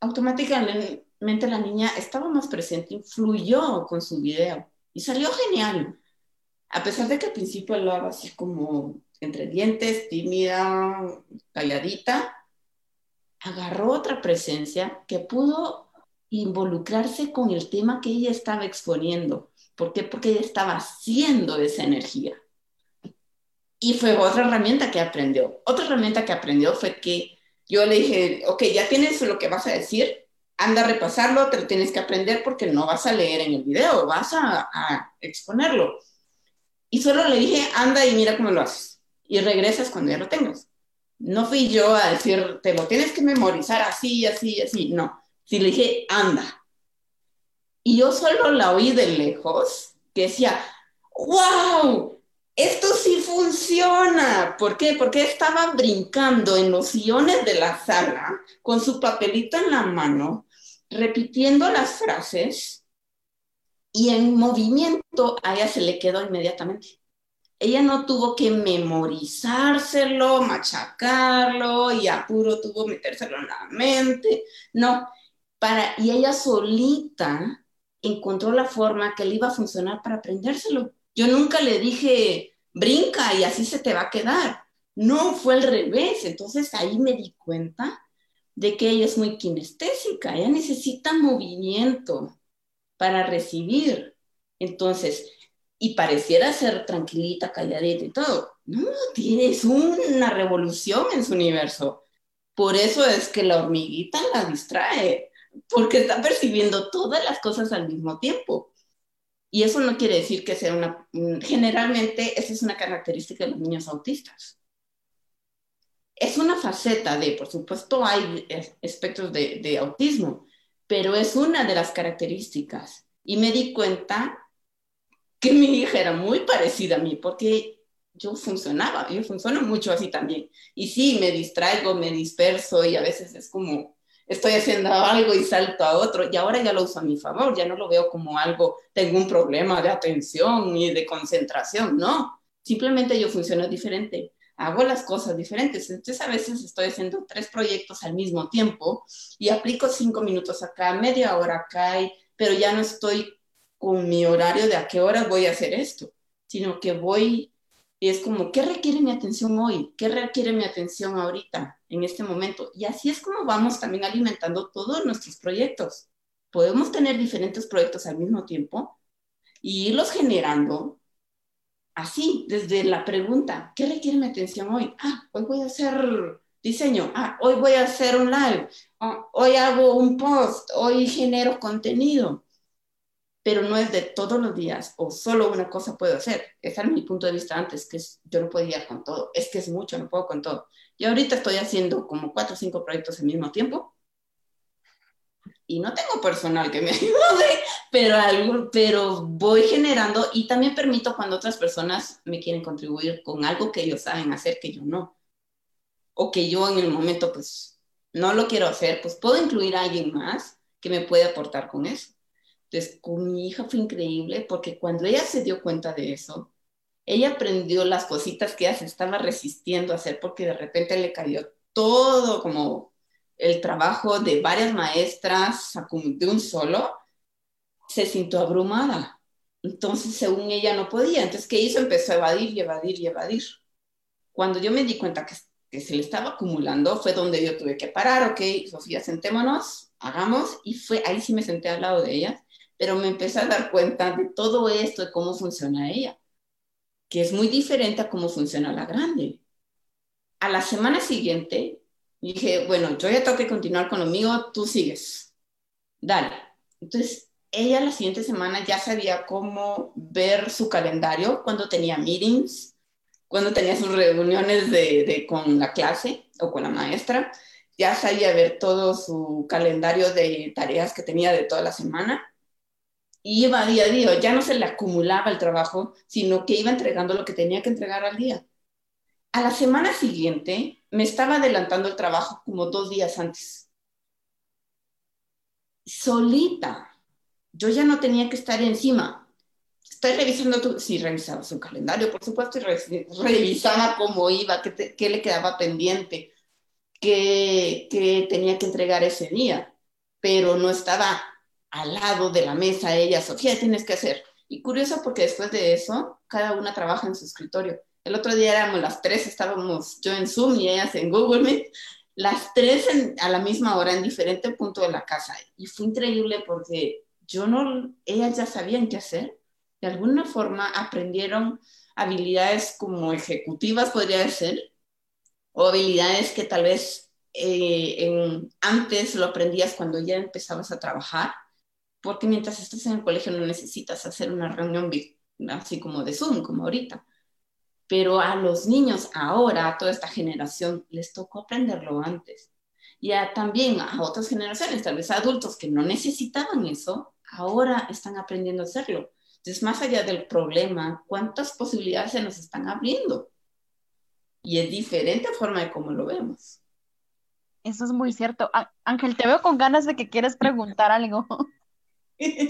automáticamente la niña estaba más presente, influyó con su video y salió genial. A pesar de que al principio hablaba así como entre dientes, tímida, calladita, agarró otra presencia que pudo involucrarse con el tema que ella estaba exponiendo. ¿Por qué? Porque ella estaba haciendo esa energía. Y fue otra herramienta que aprendió. Otra herramienta que aprendió fue que yo le dije, ok, ya tienes lo que vas a decir, anda a repasarlo, te lo tienes que aprender porque no vas a leer en el video, vas a, exponerlo. Y solo le dije, anda y mira cómo lo haces. Y regresas cuando ya lo tengas. No fui yo a decir, te lo tienes que memorizar así, así, así. No. Sí le dije, anda. Y yo solo la oí de lejos, que decía, wow, esto sí funciona. ¿Por qué? Porque estaba brincando en los sillones de la sala con su papelito en la mano, repitiendo las frases y en movimiento a ella se le quedó inmediatamente. ella no tuvo que memorizárselo, machacarlo y apuro tuvo metérselo en la mente, no, para, y ella solita encontró la forma que le iba a funcionar para aprendérselo. Yo nunca le dije, brinca y así se te va a quedar. No, fue al revés. Entonces ahí me di cuenta de que ella es muy kinestésica, ella necesita movimiento para recibir. Entonces, y pareciera ser tranquilita, calladita y todo. No, tienes una revolución en su universo. Por eso es que la hormiguita la distrae, porque está percibiendo todas las cosas al mismo tiempo. Y eso no quiere decir que sea una... Generalmente esa es una característica de los niños autistas. Es una faceta de, por supuesto, hay espectros de, de autismo, pero es una de las características. Y me di cuenta que mi hija era muy parecida a mí, porque yo funcionaba, yo funciono mucho así también. Y sí, me distraigo, me disperso y a veces es como, estoy haciendo algo y salto a otro, y ahora ya lo uso a mi favor, ya no lo veo como algo, tengo un problema de atención y de concentración, no, simplemente yo funciono diferente, hago las cosas diferentes, entonces a veces estoy haciendo tres proyectos al mismo tiempo y aplico cinco minutos acá, media hora acá, pero ya no estoy con mi horario de a qué horas voy a hacer esto, sino que voy y es como, ¿qué requiere mi atención hoy? ¿Qué requiere mi atención ahorita, en este momento? Y así es como vamos también alimentando todos nuestros proyectos. Podemos tener diferentes proyectos al mismo tiempo y irlos generando así, desde la pregunta, ¿qué requiere mi atención hoy? Ah, hoy voy a hacer diseño. Ah, hoy voy a hacer un live. Ah, hoy hago un post. Hoy genero contenido pero no es de todos los días o solo una cosa puedo hacer. Ese era mi punto de vista antes, que yo no podía con todo. Es que es mucho, no puedo con todo. Y ahorita estoy haciendo como cuatro o cinco proyectos al mismo tiempo. Y no tengo personal que me (laughs) ayude, pero, algo, pero voy generando y también permito cuando otras personas me quieren contribuir con algo que ellos saben hacer que yo no. O que yo en el momento pues no lo quiero hacer, pues puedo incluir a alguien más que me puede aportar con eso. Entonces, con mi hija fue increíble porque cuando ella se dio cuenta de eso, ella aprendió las cositas que ella se estaba resistiendo a hacer porque de repente le cayó todo como el trabajo de varias maestras de un solo, se sintió abrumada. Entonces, según ella no podía. Entonces, ¿qué hizo? Empezó a evadir y evadir y evadir. Cuando yo me di cuenta que, se le estaba acumulando, fue donde yo tuve que parar, ok, Sofía, sentémonos, hagamos, y fue ahí sí me senté al lado de ella pero me empecé a dar cuenta de todo esto, de cómo funciona ella, que es muy diferente a cómo funciona la grande. A la semana siguiente dije, bueno, yo ya tengo que continuar con lo mío, tú sigues. Dale. Entonces, ella la siguiente semana ya sabía cómo ver su calendario, cuando tenía meetings, cuando tenía sus reuniones de, con la clase o con la maestra, ya sabía ver todo su calendario de tareas que tenía de toda la semana iba día a día, ya no se le acumulaba el trabajo, sino que iba entregando lo que tenía que entregar al día. A la semana siguiente me estaba adelantando el trabajo como dos días antes. Solita. Yo ya no tenía que estar encima. Estoy revisando, tu... sí, revisaba su calendario, por supuesto, y revisaba cómo iba, qué, qué le quedaba pendiente, qué, qué tenía que entregar ese día, pero no estaba al lado de la mesa ella, Sofía, tienes que hacer. Y curioso porque después de eso, cada una trabaja en su escritorio. El otro día éramos las tres, estábamos yo en Zoom y ellas en Google Meet, las tres a la misma hora en diferente punto de la casa. Y fue increíble porque yo no, ellas ya sabían qué hacer. De alguna forma aprendieron habilidades como ejecutivas, podría decir, o habilidades que tal vez eh, antes lo aprendías cuando ya empezabas a trabajar porque mientras estás en el colegio no necesitas hacer una reunión así como de Zoom, como ahorita. Pero a los niños ahora, a toda esta generación, les tocó aprenderlo antes. Y también a otras generaciones, tal vez a adultos que no necesitaban eso, ahora están aprendiendo a hacerlo. Entonces, más allá del problema, ¿cuántas posibilidades se nos están abriendo? Y es diferente forma de cómo lo vemos. Eso es muy cierto. Ángel, te veo con ganas de que quieres preguntar algo. (laughs)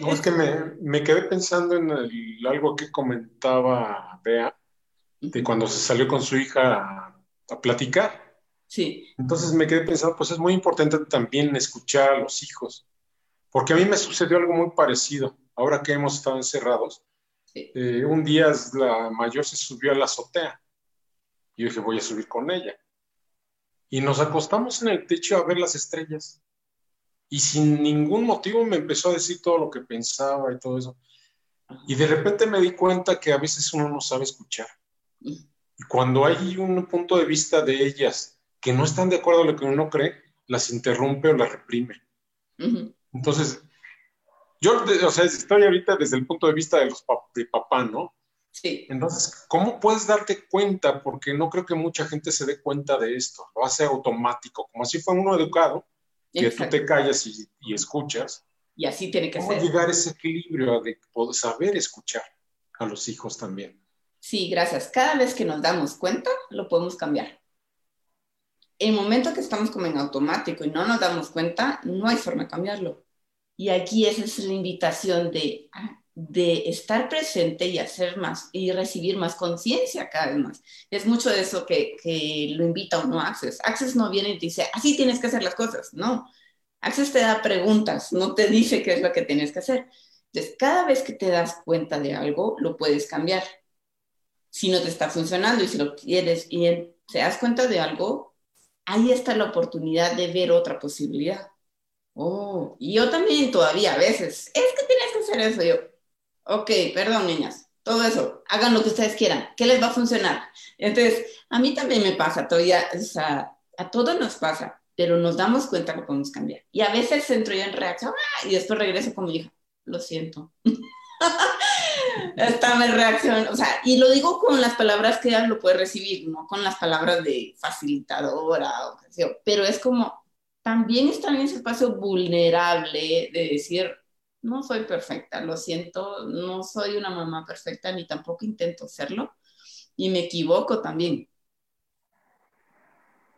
No, es que me, me quedé pensando en algo que comentaba Bea, de cuando se salió con su hija a, a platicar. Sí. Entonces me quedé pensando, pues es muy importante también escuchar a los hijos, porque a mí me sucedió algo muy parecido. Ahora que hemos estado encerrados, Sí. eh, un día la mayor se subió a la azotea. Y yo dije, voy a subir con ella. Y nos acostamos en el techo a ver las estrellas. Y sin ningún motivo me empezó a decir todo lo que pensaba y todo eso. Y de repente me di cuenta que a veces uno no sabe escuchar. Y cuando hay un punto de vista de ellas que no están de acuerdo a lo que uno cree, las interrumpe o las reprime. Entonces, yo, o sea, estoy ahorita desde el punto de vista de los pap- de papá, ¿no? Sí. Entonces, ¿cómo puedes darte cuenta? Porque no creo que mucha gente se dé cuenta de esto. Lo hace automático, como si fuera uno educado, que tú te callas y, y escuchas. Y así tiene que ¿Cómo ser. llegar a ese equilibrio de poder saber escuchar a los hijos también? Sí, gracias. Cada vez que nos damos cuenta, lo podemos cambiar. El momento que estamos como en automático y no nos damos cuenta, no hay forma de cambiarlo. Y aquí esa es la invitación de, de estar presente y hacer más y recibir más conciencia cada vez más. Es mucho de eso que, que lo invita uno a Access. Access no viene y te dice, así tienes que hacer las cosas. No. Access te da preguntas, no te dice qué es lo que tienes que hacer. Entonces, cada vez que te das cuenta de algo, lo puedes cambiar si no te está funcionando y si lo quieres y te das cuenta de algo, ahí está la oportunidad de ver otra posibilidad. Oh, y yo también todavía a veces, es que tienes que hacer eso. Yo, ok, perdón, niñas, todo eso, hagan lo que ustedes quieran, ¿qué les va a funcionar? Entonces, a mí también me pasa, todavía, o sea, a todos nos pasa, pero nos damos cuenta que podemos cambiar. Y a veces entro yo en reacción ¡ah! y después regreso con mi hija, lo siento. (laughs) Esta mi reacción, o sea, y lo digo con las palabras que ella lo puede recibir, no con las palabras de facilitadora o yo, pero es como también estar en ese espacio vulnerable de decir, no soy perfecta, lo siento, no soy una mamá perfecta ni tampoco intento serlo y me equivoco también.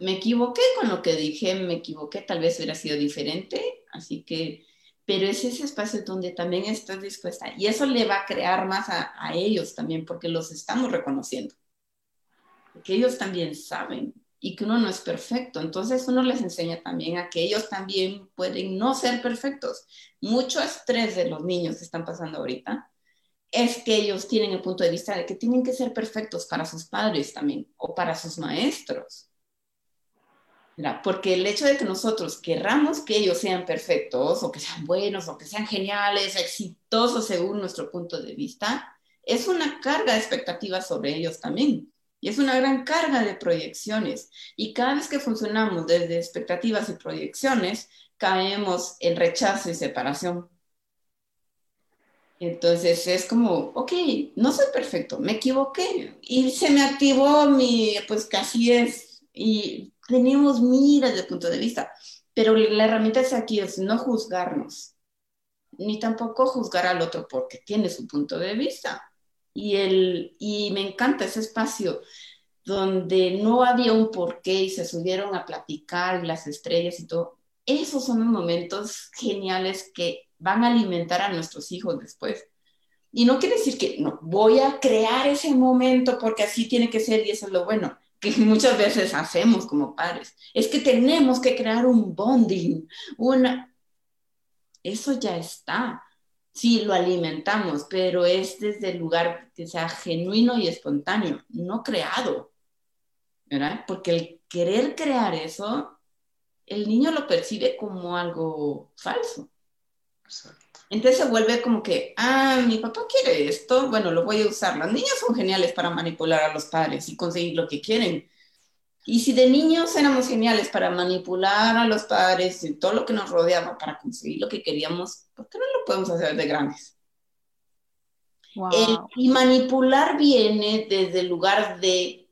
Me equivoqué con lo que dije, me equivoqué, tal vez hubiera sido diferente, así que pero es ese espacio donde también estás dispuesta y eso le va a crear más a, a, ellos también porque los estamos reconociendo, porque ellos también saben y que uno no es perfecto, entonces uno les enseña también a que ellos también pueden no ser perfectos. Mucho estrés de los niños que están pasando ahorita es que ellos tienen el punto de vista de que tienen que ser perfectos para sus padres también o para sus maestros. Porque el hecho de que nosotros querramos que ellos sean perfectos o que sean buenos o que sean geniales, exitosos según nuestro punto de vista, es una carga de expectativas sobre ellos también. Y es una gran carga de proyecciones. Y cada vez que funcionamos desde expectativas y proyecciones, caemos en rechazo y separación. Entonces es como, ok, no soy perfecto, me equivoqué y se me activó mi, pues así es. Y tenemos miras de punto de vista, pero la herramienta es aquí, es no juzgarnos, ni tampoco juzgar al otro porque tiene su punto de vista. Y, el, y me encanta ese espacio donde no había un porqué y se subieron a platicar las estrellas y todo. Esos son los momentos geniales que van a alimentar a nuestros hijos después. Y no quiere decir que no, voy a crear ese momento porque así tiene que ser y eso es lo bueno que (laughs) muchas veces hacemos como padres, es que tenemos que crear un bonding, una... Eso ya está. Sí, lo alimentamos, pero es desde el lugar que sea genuino y espontáneo, no creado, ¿verdad? Porque el querer crear eso, el niño lo percibe como algo falso. Exacto. Entonces se vuelve como que, ah, mi papá quiere esto, bueno, lo voy a usar. Los niños son geniales para manipular a los padres y conseguir lo que quieren. Y si de niños éramos geniales para manipular a los padres y todo lo que nos rodeaba para conseguir lo que queríamos, ¿por qué no lo podemos hacer de grandes? Wow. El, y manipular viene desde el lugar de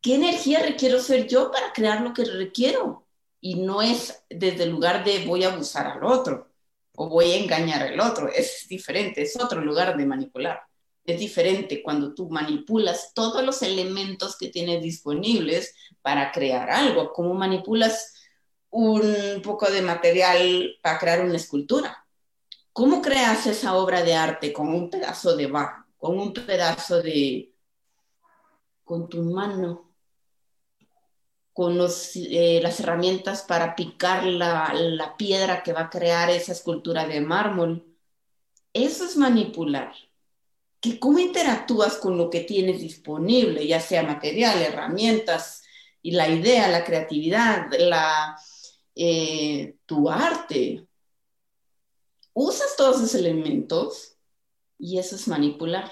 qué energía requiero ser yo para crear lo que requiero. Y no es desde el lugar de voy a abusar al otro o voy a engañar al otro. Es diferente, es otro lugar de manipular. Es diferente cuando tú manipulas todos los elementos que tienes disponibles para crear algo, como manipulas un poco de material para crear una escultura. ¿Cómo creas esa obra de arte con un pedazo de barro, con un pedazo de, con tu mano, con eh, las herramientas para picar la, la piedra que va a crear esa escultura de mármol. Eso es manipular. Que cómo interactúas con lo que tienes disponible, ya sea material, herramientas, y la idea, la creatividad, la, eh, tu arte. Usas todos esos elementos y eso es manipular.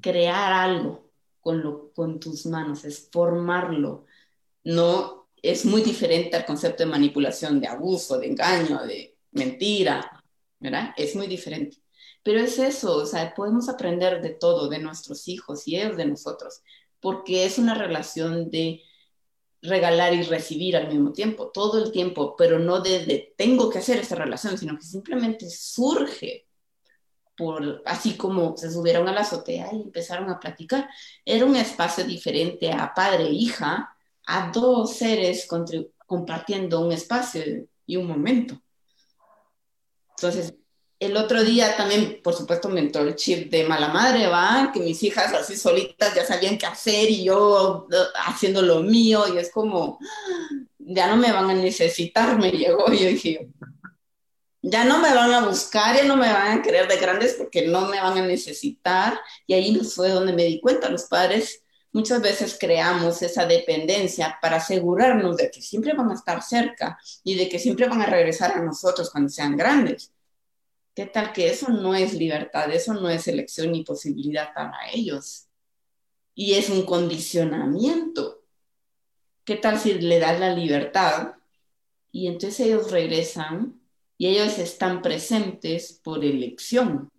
Crear algo con, lo, con tus manos, es formarlo. No es muy diferente al concepto de manipulación, de abuso, de engaño, de mentira, ¿verdad? Es muy diferente. Pero es eso, o sea, podemos aprender de todo, de nuestros hijos y ellos de nosotros, porque es una relación de regalar y recibir al mismo tiempo, todo el tiempo, pero no de, tengo que hacer esa relación, sino que simplemente surge por así como se subieron a la azotea y empezaron a platicar. Era un espacio diferente a padre e hija, a dos seres compartiendo un espacio y un momento. Entonces, el otro día también, por supuesto, me entró el chip de mala madre, ¿va? Que mis hijas así solitas ya sabían qué hacer y yo uh, haciendo lo mío y es como, ya no me van a necesitar, me llegó y yo dije, ya no me van a buscar, ya no me van a querer de grandes porque no me van a necesitar. Y ahí fue donde me di cuenta, los padres muchas veces creamos esa dependencia para asegurarnos de que siempre van a estar cerca y de que siempre van a regresar a nosotros cuando sean grandes. ¿Qué tal que eso no es libertad, eso no es elección ni posibilidad para ellos? Y es un condicionamiento. ¿Qué tal si le das la libertad y entonces ellos regresan y ellos están presentes por elección?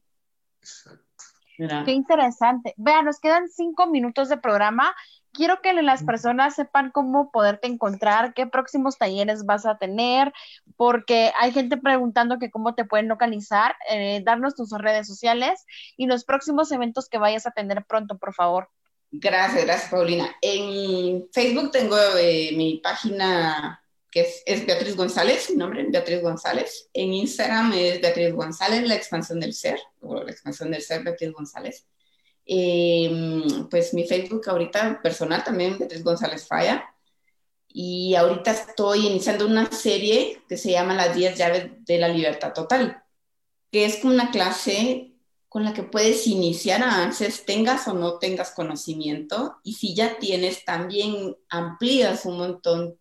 Qué interesante. Vean, nos quedan cinco minutos de programa quiero que las personas sepan cómo poderte encontrar, qué próximos talleres vas a tener, porque hay gente preguntando que cómo te pueden localizar, eh, darnos tus redes sociales y los próximos eventos que vayas a tener pronto, por favor. Gracias, gracias, Paulina. En Facebook tengo eh, mi página que es, Beatriz González, mi nombre es Beatriz González. En Instagram es Beatriz González, la expansión del ser, o la expansión del ser Beatriz González. Em, pues mi Facebook ahorita personal también, Beatriz González Falla. Y ahorita estoy iniciando una serie que se llama Las 10 llaves de la libertad total, que es como una clase con la que puedes iniciar a Access, tengas o no tengas conocimiento, y si ya tienes, también amplías un montón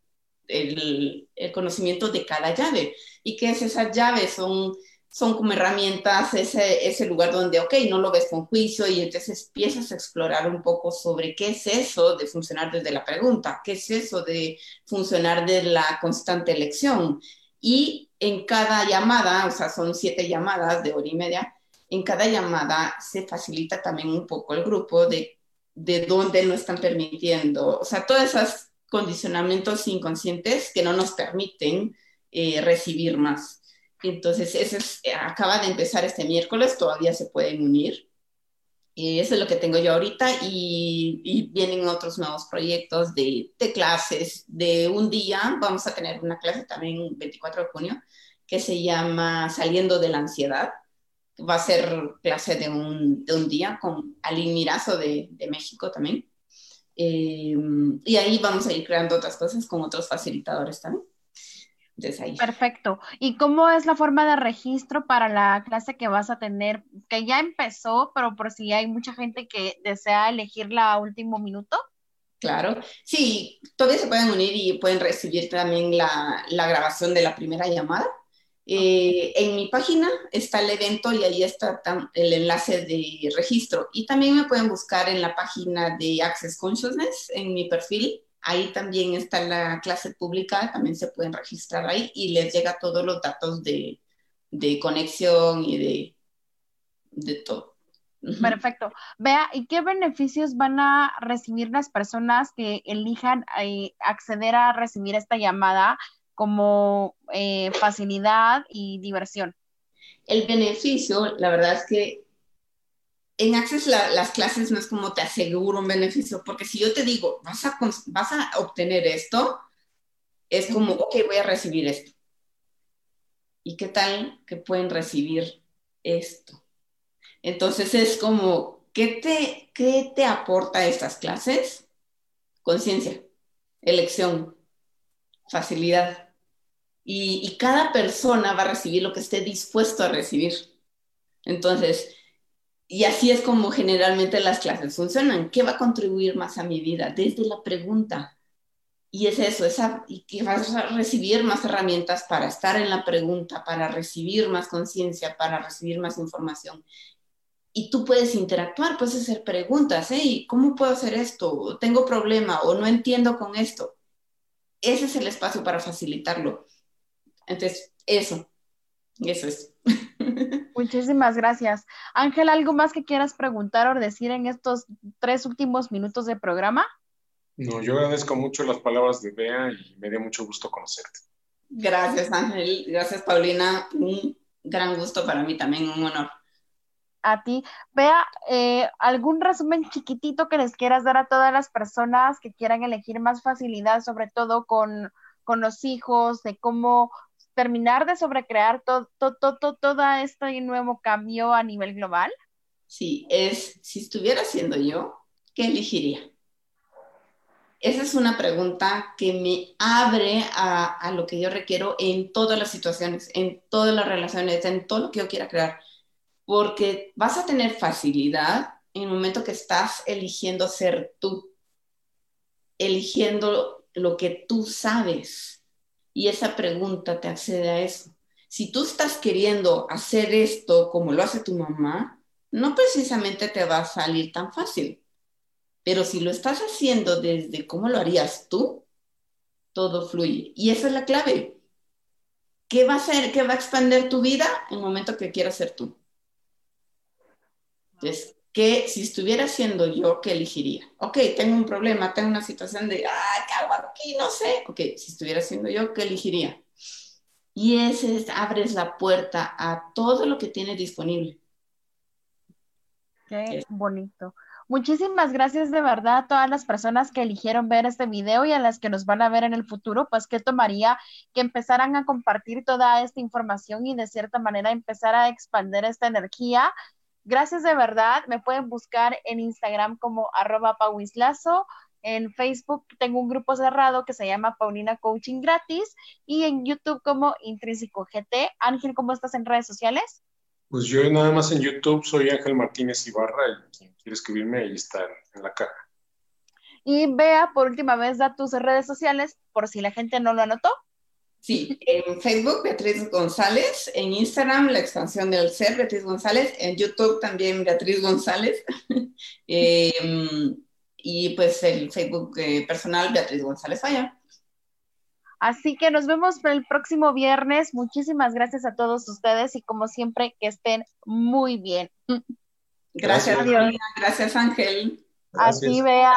el, el conocimiento de cada llave. ¿Y qué es esas llaves? Son son como herramientas, ese, ese lugar donde, ok, no lo ves con juicio y entonces empiezas a explorar un poco sobre qué es eso de funcionar desde la pregunta, qué es eso de funcionar de la constante elección. Y en cada llamada, o sea, son siete llamadas de hora y media, en cada llamada se facilita también un poco el grupo de, de dónde no están permitiendo, o sea, todos esos condicionamientos inconscientes que no nos permiten eh, recibir más. Entonces, eh, acaba de empezar este miércoles, todavía se pueden unir. Y eso es lo que tengo yo ahorita y, vienen otros nuevos proyectos de, clases. De un día vamos a tener una clase también 24 de junio que se llama Saliendo de la Ansiedad. Va a ser clase de un, día con Aline Mirazo de, México también. Eh, y ahí vamos a ir creando otras cosas con otros facilitadores también. Perfecto. ¿Y cómo es la forma de registro para la clase que vas a tener? Que ya empezó, pero por si hay mucha gente que desea elegirla a último minuto. Claro, sí, todavía se pueden unir y pueden recibir también la, grabación de la primera llamada. Eh, en mi página está el evento y ahí está el enlace de registro. Y también me pueden buscar en la página de Access Consciousness, en mi perfil, Ahí también está la clase pública, también se pueden registrar ahí y les llega todos los datos de, conexión y de, de todo. Perfecto. Vea, ¿y qué beneficios van a recibir las personas que elijan eh, acceder a recibir esta llamada como eh, facilidad y diversión? El beneficio, la verdad es que en Access las clases no es como te aseguro un beneficio, porque si yo te digo, vas a, vas a obtener esto, es como, ok, voy a recibir esto. ¿Y qué tal que pueden recibir esto? Entonces es como, ¿qué te, qué te aporta estas clases? Conciencia, elección, facilidad. Y, y cada persona va a recibir lo que esté dispuesto a recibir. Entonces, y así es como generalmente las clases funcionan. ¿Qué va a contribuir más a mi vida? Desde la pregunta. Y es eso, esa, y que vas a recibir más herramientas para estar en la pregunta, para recibir más conciencia, para recibir más información. Y tú puedes interactuar, puedes hacer preguntas, ¿eh? ¿Cómo puedo hacer esto? ¿Tengo problema o no entiendo con esto? Ese es el espacio para facilitarlo. Entonces, eso, eso es. (laughs) (laughs) Muchísimas gracias. Ángel, ¿algo más que quieras preguntar o decir en estos tres últimos minutos de programa? No, yo agradezco mucho las palabras de Bea y me dio mucho gusto conocerte. Gracias, Ángel. Gracias, Paulina. Un gran gusto para mí también, un honor. A ti. Bea, eh, ¿algún resumen chiquitito que les quieras dar a todas las personas que quieran elegir más facilidad, sobre todo con, con los hijos, de cómo terminar de sobrecrear todo, todo, este nuevo cambio a nivel global? Sí, es, si estuviera haciendo yo, ¿qué elegiría? Esa es una pregunta que me abre a, lo que yo requiero en todas las situaciones, en todas las relaciones, en todo lo que yo quiera crear. Porque vas a tener facilidad en el momento que estás eligiendo ser tú, eligiendo lo que tú sabes y esa pregunta te accede a eso. Si tú estás queriendo hacer esto como lo hace tu mamá, no precisamente te va a salir tan fácil. Pero si lo estás haciendo desde cómo lo harías tú, todo fluye. Y esa es la clave. ¿Qué va a hacer? ¿Qué va a expandir tu vida en el momento que quieras ser tú? Entonces, que si estuviera siendo yo, ¿qué elegiría? Ok, tengo un problema, tengo una situación de, ah, ¿qué hago aquí? No sé. Ok, si estuviera siendo yo, ¿qué elegiría? Y ese es, abres la puerta a todo lo que tienes disponible. Qué bonito. Muchísimas gracias de verdad a todas las personas que eligieron ver este video y a las que nos van a ver en el futuro, pues que tomaría que empezaran a compartir toda esta información y de cierta manera empezar a expandir esta energía Gracias de verdad. Me pueden buscar en Instagram como arroba pauislazo. En Facebook tengo un grupo cerrado que se llama Paulina Coaching Gratis y en YouTube como Intrínseco GT. Ángel, ¿cómo estás en redes sociales? Pues yo nada más en YouTube soy Ángel Martínez Ibarra y quien quiere escribirme ahí está en la caja. Y vea por última vez da tus redes sociales por si la gente no lo anotó. Sí, en Facebook Beatriz González, en Instagram La Expansión del Ser Beatriz González, en YouTube también Beatriz González (laughs) em, y pues el Facebook eh, personal Beatriz González Falla. Así que nos vemos el próximo viernes. Muchísimas gracias a todos ustedes y como siempre que estén muy bien. Gracias, gracias, gracias Ángel. Así vea.